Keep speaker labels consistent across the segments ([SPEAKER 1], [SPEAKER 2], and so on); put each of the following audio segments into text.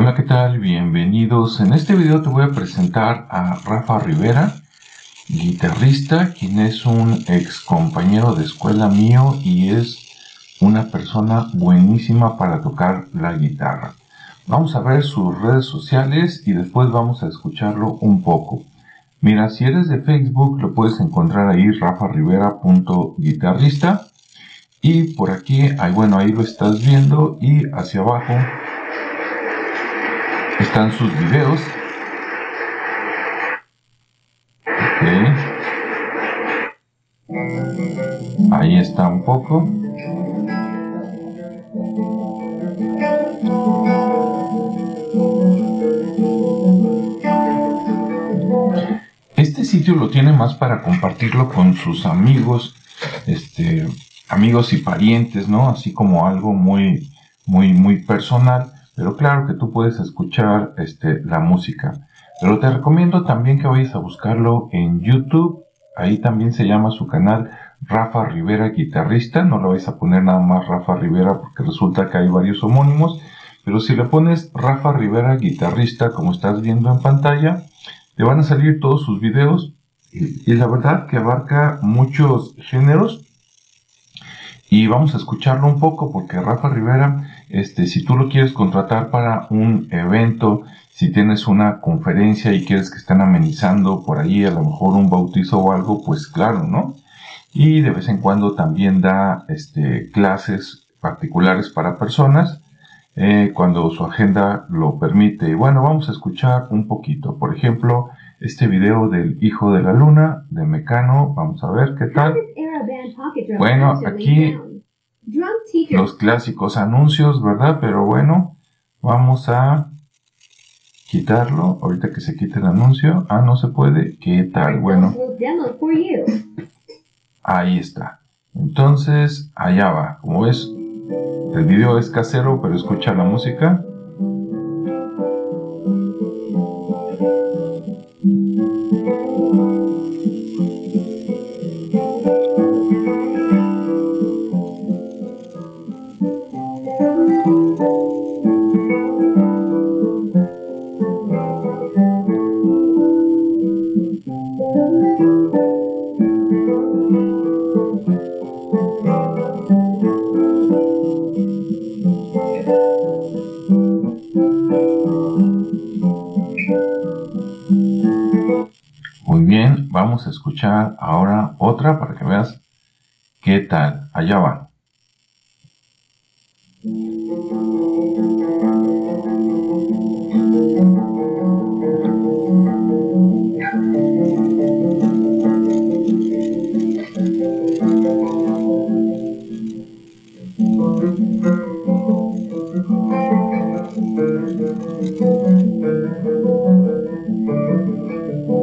[SPEAKER 1] Hola, ¿qué tal? Bienvenidos. En este video te voy a presentar a Rafa Rivera, guitarrista, quien es un ex compañero de escuela mío y es una persona buenísima para tocar la guitarra. Vamos a ver sus redes sociales y después vamos a escucharlo un poco. Mira, si eres de Facebook lo puedes encontrar ahí rafarivera.guitarrista y por aquí, ahí, bueno, ahí lo estás viendo y hacia abajo están sus videos. Ahí está un poco. Este sitio lo tiene más para compartirlo con sus amigos, este, amigos y parientes, ¿no? Así como algo muy, muy, muy personal pero claro que tú puedes escuchar este, la música. Pero te recomiendo también que vayas a buscarlo en YouTube. Ahí también se llama su canal Rafa Rivera Guitarrista. No lo vais a poner nada más Rafa Rivera porque resulta que hay varios homónimos. Pero si le pones Rafa Rivera Guitarrista como estás viendo en pantalla, te van a salir todos sus videos. Y, y la verdad que abarca muchos géneros. Y vamos a escucharlo un poco porque Rafa Rivera este, si tú lo quieres contratar para un evento, si tienes una conferencia y quieres que estén amenizando por ahí, a lo mejor un bautizo o algo, pues claro, ¿no? Y de vez en cuando también da este, clases particulares para personas eh, cuando su agenda lo permite. Bueno, vamos a escuchar un poquito. Por ejemplo, este video del Hijo de la Luna de Mecano. Vamos a ver qué tal. Bueno, aquí los clásicos anuncios, ¿verdad? Pero bueno, vamos a quitarlo. Ahorita que se quite el anuncio. Ah, no se puede. ¿Qué tal? Bueno. Ahí está. Entonces, allá va. Como ves, el video es casero, pero escucha la música. Muy bien, vamos a escuchar ahora otra para que veas qué tal. Allá va. Muy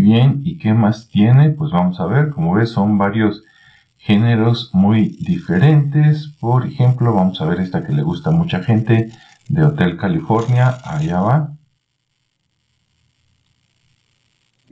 [SPEAKER 1] bien, ¿y qué más tiene? Pues vamos a ver, como ves son varios géneros muy diferentes. Por ejemplo, vamos a ver esta que le gusta a mucha gente de Hotel California, allá va.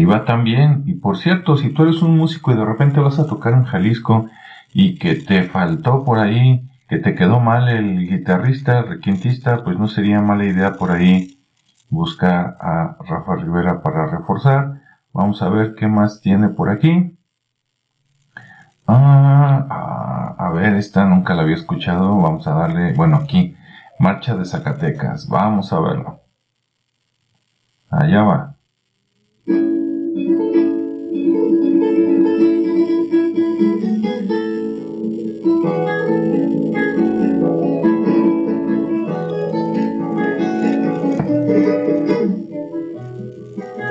[SPEAKER 1] Ahí va también. Y por cierto, si tú eres un músico y de repente vas a tocar en Jalisco y que te faltó por ahí, que te quedó mal el guitarrista, requintista, pues no sería mala idea por ahí buscar a Rafa Rivera para reforzar. Vamos a ver qué más tiene por aquí. Ah, ah, a ver, esta nunca la había escuchado. Vamos a darle, bueno, aquí, Marcha de Zacatecas. Vamos a verlo. Allá va.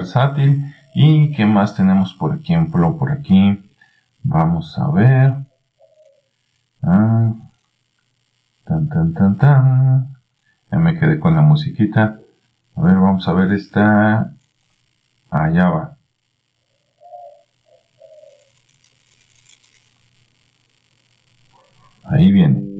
[SPEAKER 1] versátil. ¿Y qué más tenemos, por ejemplo, por aquí? Vamos a ver. Ah, tan, tan, tan, tan. Ya me quedé con la musiquita. A ver, vamos a ver esta. Allá va. Ahí viene.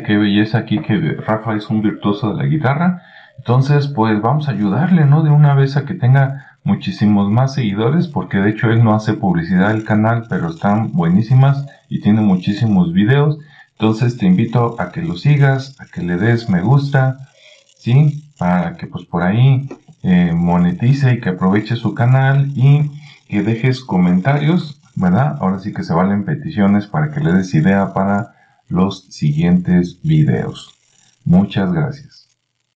[SPEAKER 1] Qué belleza aquí que Rafa es un virtuoso de la guitarra. Entonces, pues vamos a ayudarle, ¿no? De una vez a que tenga muchísimos más seguidores, porque de hecho él no hace publicidad del canal, pero están buenísimas y tiene muchísimos videos. Entonces te invito a que lo sigas, a que le des me gusta, ¿sí? Para que pues por ahí eh, monetice y que aproveche su canal y que dejes comentarios, ¿verdad? Ahora sí que se valen peticiones para que le des idea para los siguientes videos. Muchas gracias.